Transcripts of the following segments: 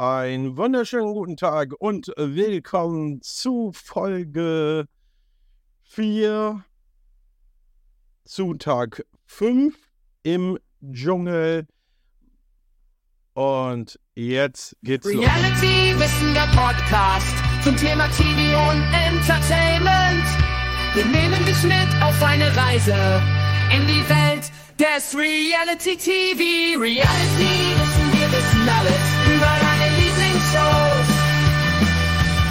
Einen wunderschönen guten Tag und willkommen zu Folge 4 zu Tag 5 im Dschungel. Und jetzt geht's los. Reality Wissen Podcast zum Thema TV und Entertainment. Wir nehmen dich mit auf eine Reise in die Welt des Reality TV. Reality Wissen, wir wissen alles Lieblingsshows.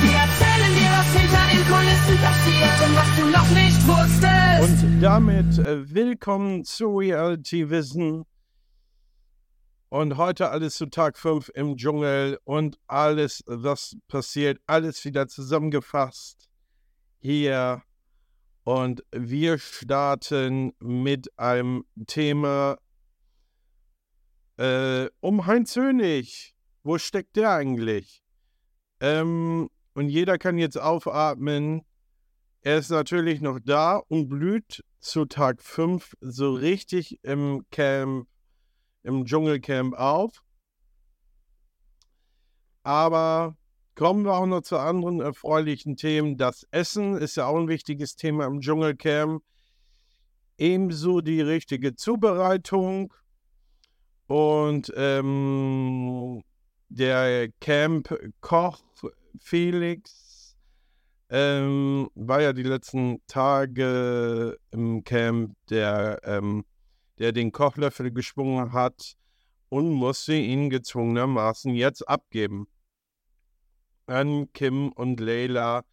Wir erzählen dir, was hinter den Kulissen passiert und was du noch nicht wusstest. Und damit äh, willkommen zu Reality Wissen. Und heute alles zu Tag 5 im Dschungel und alles, was passiert, alles wieder zusammengefasst hier. Und wir starten mit einem Thema äh, um Heinz Hönig. Wo steckt der eigentlich? Ähm, und jeder kann jetzt aufatmen. Er ist natürlich noch da und blüht zu Tag 5 so richtig im Camp im Dschungelcamp auf. Aber kommen wir auch noch zu anderen erfreulichen Themen. Das Essen ist ja auch ein wichtiges Thema im Dschungelcamp. Ebenso die richtige Zubereitung und ähm, der Camp-Koch Felix ähm, war ja die letzten Tage im Camp, der ähm, der den Kochlöffel geschwungen hat und musste ihn gezwungenermaßen jetzt abgeben. An Kim und Leila.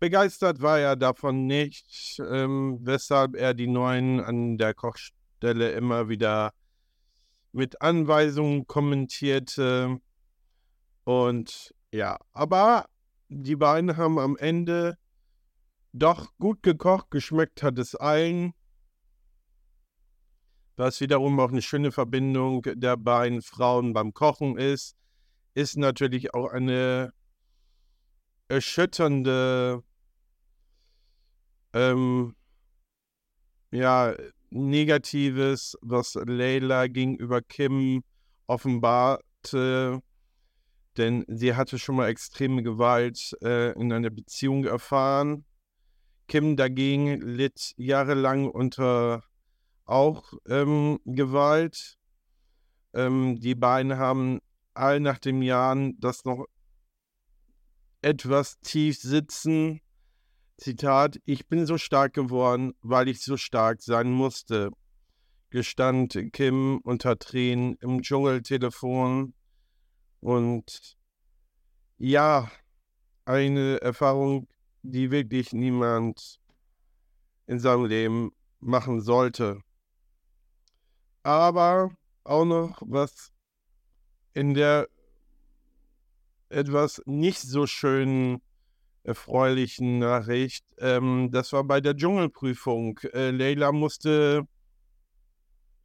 Begeistert war er davon nicht, ähm, weshalb er die Neuen an der Kochstelle immer wieder mit Anweisungen kommentierte. Und ja, aber die beiden haben am Ende doch gut gekocht, geschmeckt hat es allen. Was wiederum auch eine schöne Verbindung der beiden Frauen beim Kochen ist, ist natürlich auch eine erschütternde, ähm, ja, Negatives, was Leila gegenüber Kim offenbarte, denn sie hatte schon mal extreme Gewalt äh, in einer Beziehung erfahren. Kim dagegen litt jahrelang unter auch ähm, Gewalt. Ähm, die beiden haben all nach dem Jahren das noch etwas tief sitzen. Zitat, ich bin so stark geworden, weil ich so stark sein musste, gestand Kim unter Tränen im Dschungeltelefon. Und ja, eine Erfahrung, die wirklich niemand in seinem Leben machen sollte aber auch noch was in der etwas nicht so schönen, erfreulichen Nachricht. Ähm, das war bei der Dschungelprüfung. Äh, Leila musste,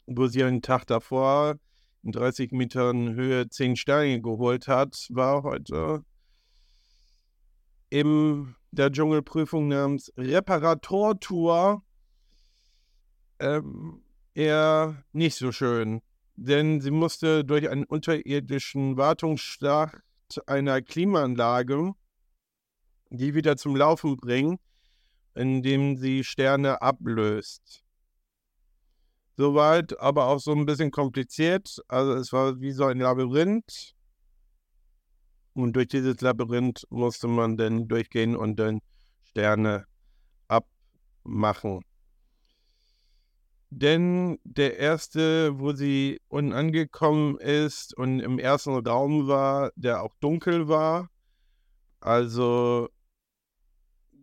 wo sie einen Tag davor 30 Metern Höhe 10 Sterne geholt hat, war heute in der Dschungelprüfung namens Reparatortour ähm, eher nicht so schön, denn sie musste durch einen unterirdischen Wartungsstart einer Klimaanlage die wieder zum Laufen bringen, indem sie Sterne ablöst. Soweit, aber auch so ein bisschen kompliziert. Also es war wie so ein Labyrinth. Und durch dieses Labyrinth musste man dann durchgehen und dann Sterne abmachen. Denn der erste, wo sie unten angekommen ist und im ersten Raum war, der auch dunkel war, also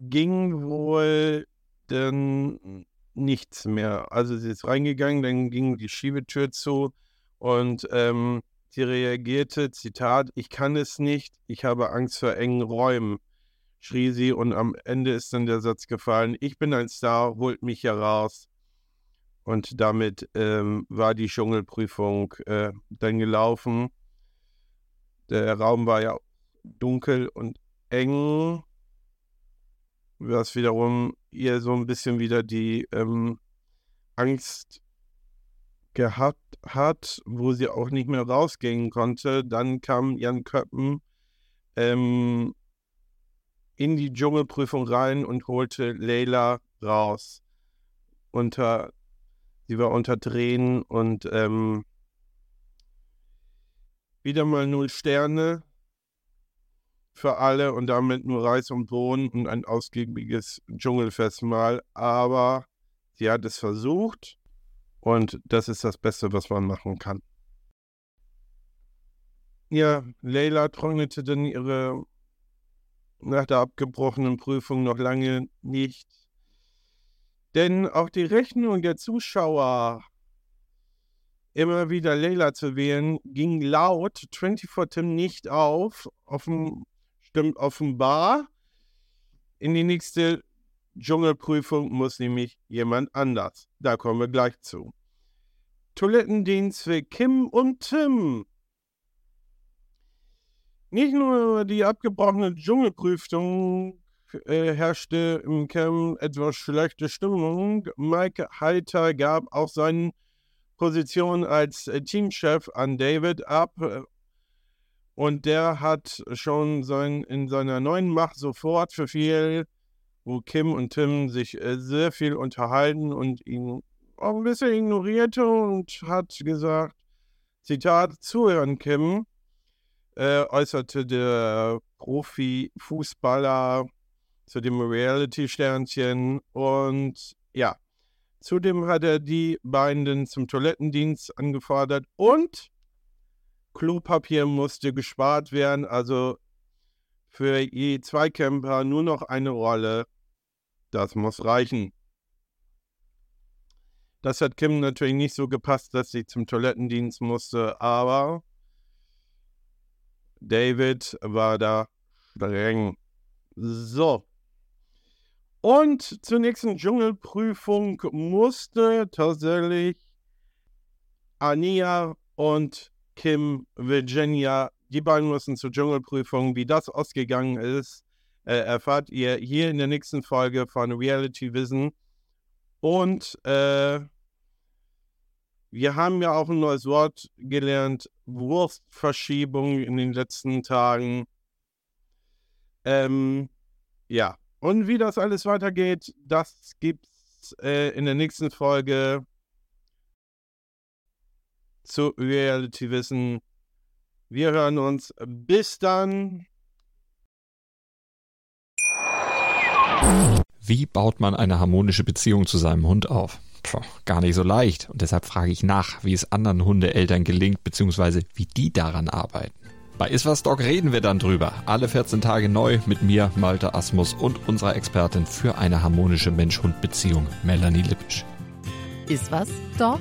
ging wohl dann nichts mehr. Also sie ist reingegangen, dann ging die Schiebetür zu und ähm, sie reagierte, Zitat, ich kann es nicht, ich habe Angst vor engen Räumen, schrie sie und am Ende ist dann der Satz gefallen, ich bin ein Star, holt mich heraus. Und damit ähm, war die Dschungelprüfung äh, dann gelaufen. Der Raum war ja dunkel und eng, was wiederum ihr so ein bisschen wieder die ähm, Angst gehabt hat, wo sie auch nicht mehr rausgehen konnte. Dann kam Jan Köppen ähm, in die Dschungelprüfung rein und holte Leila raus. Unter, sie war unter Tränen und ähm, wieder mal null Sterne für alle und damit nur Reis und Bohnen und ein ausgiebiges Dschungelfestmahl. Aber sie hat es versucht und das ist das Beste, was man machen kann. Ja, Leila trocknete dann ihre nach der abgebrochenen Prüfung noch lange nicht. Denn auch die Rechnung der Zuschauer, immer wieder Leila zu wählen, ging laut 24 Tim nicht auf. Offen, stimmt offenbar. In die nächste Dschungelprüfung muss nämlich jemand anders. Da kommen wir gleich zu. Toilettendienst für Kim und Tim. Nicht nur die abgebrochene Dschungelprüfung äh, herrschte im Camp etwas schlechte Stimmung. Mike Heiter gab auch seine Position als äh, Teamchef an David ab. Und der hat schon sein, in seiner neuen Macht sofort verfiel, wo Kim und Tim sich äh, sehr viel unterhalten und ihn auch ein bisschen ignorierte und hat gesagt, Zitat, zuhören, Kim äh, äußerte der Profifußballer zu dem Reality-Sternchen. Und ja, zudem hat er die beiden zum Toilettendienst angefordert und Klopapier musste gespart werden. Also für je zwei Camper nur noch eine Rolle. Das muss reichen. Das hat Kim natürlich nicht so gepasst, dass sie zum Toilettendienst musste, aber David war da streng. So. Und zur nächsten Dschungelprüfung musste tatsächlich Ania und Kim Virginia, die beiden mussten zur Dschungelprüfung. Wie das ausgegangen ist, äh, erfahrt ihr hier in der nächsten Folge von Reality Vision. Und äh, wir haben ja auch ein neues Wort gelernt, Wurstverschiebung in den letzten Tagen. Ähm, ja, und wie das alles weitergeht, das gibt's äh, in der nächsten Folge zu Reality Wissen. Wir hören uns. Bis dann. Wie baut man eine harmonische Beziehung zu seinem Hund auf? Puh, gar nicht so leicht. Und deshalb frage ich nach, wie es anderen Hundeeltern gelingt, beziehungsweise wie die daran arbeiten. Bei Iswas Dog reden wir dann drüber. Alle 14 Tage neu mit mir, Malte Asmus und unserer Expertin für eine harmonische Mensch-Hund-Beziehung, Melanie Lippisch. Iswas Dog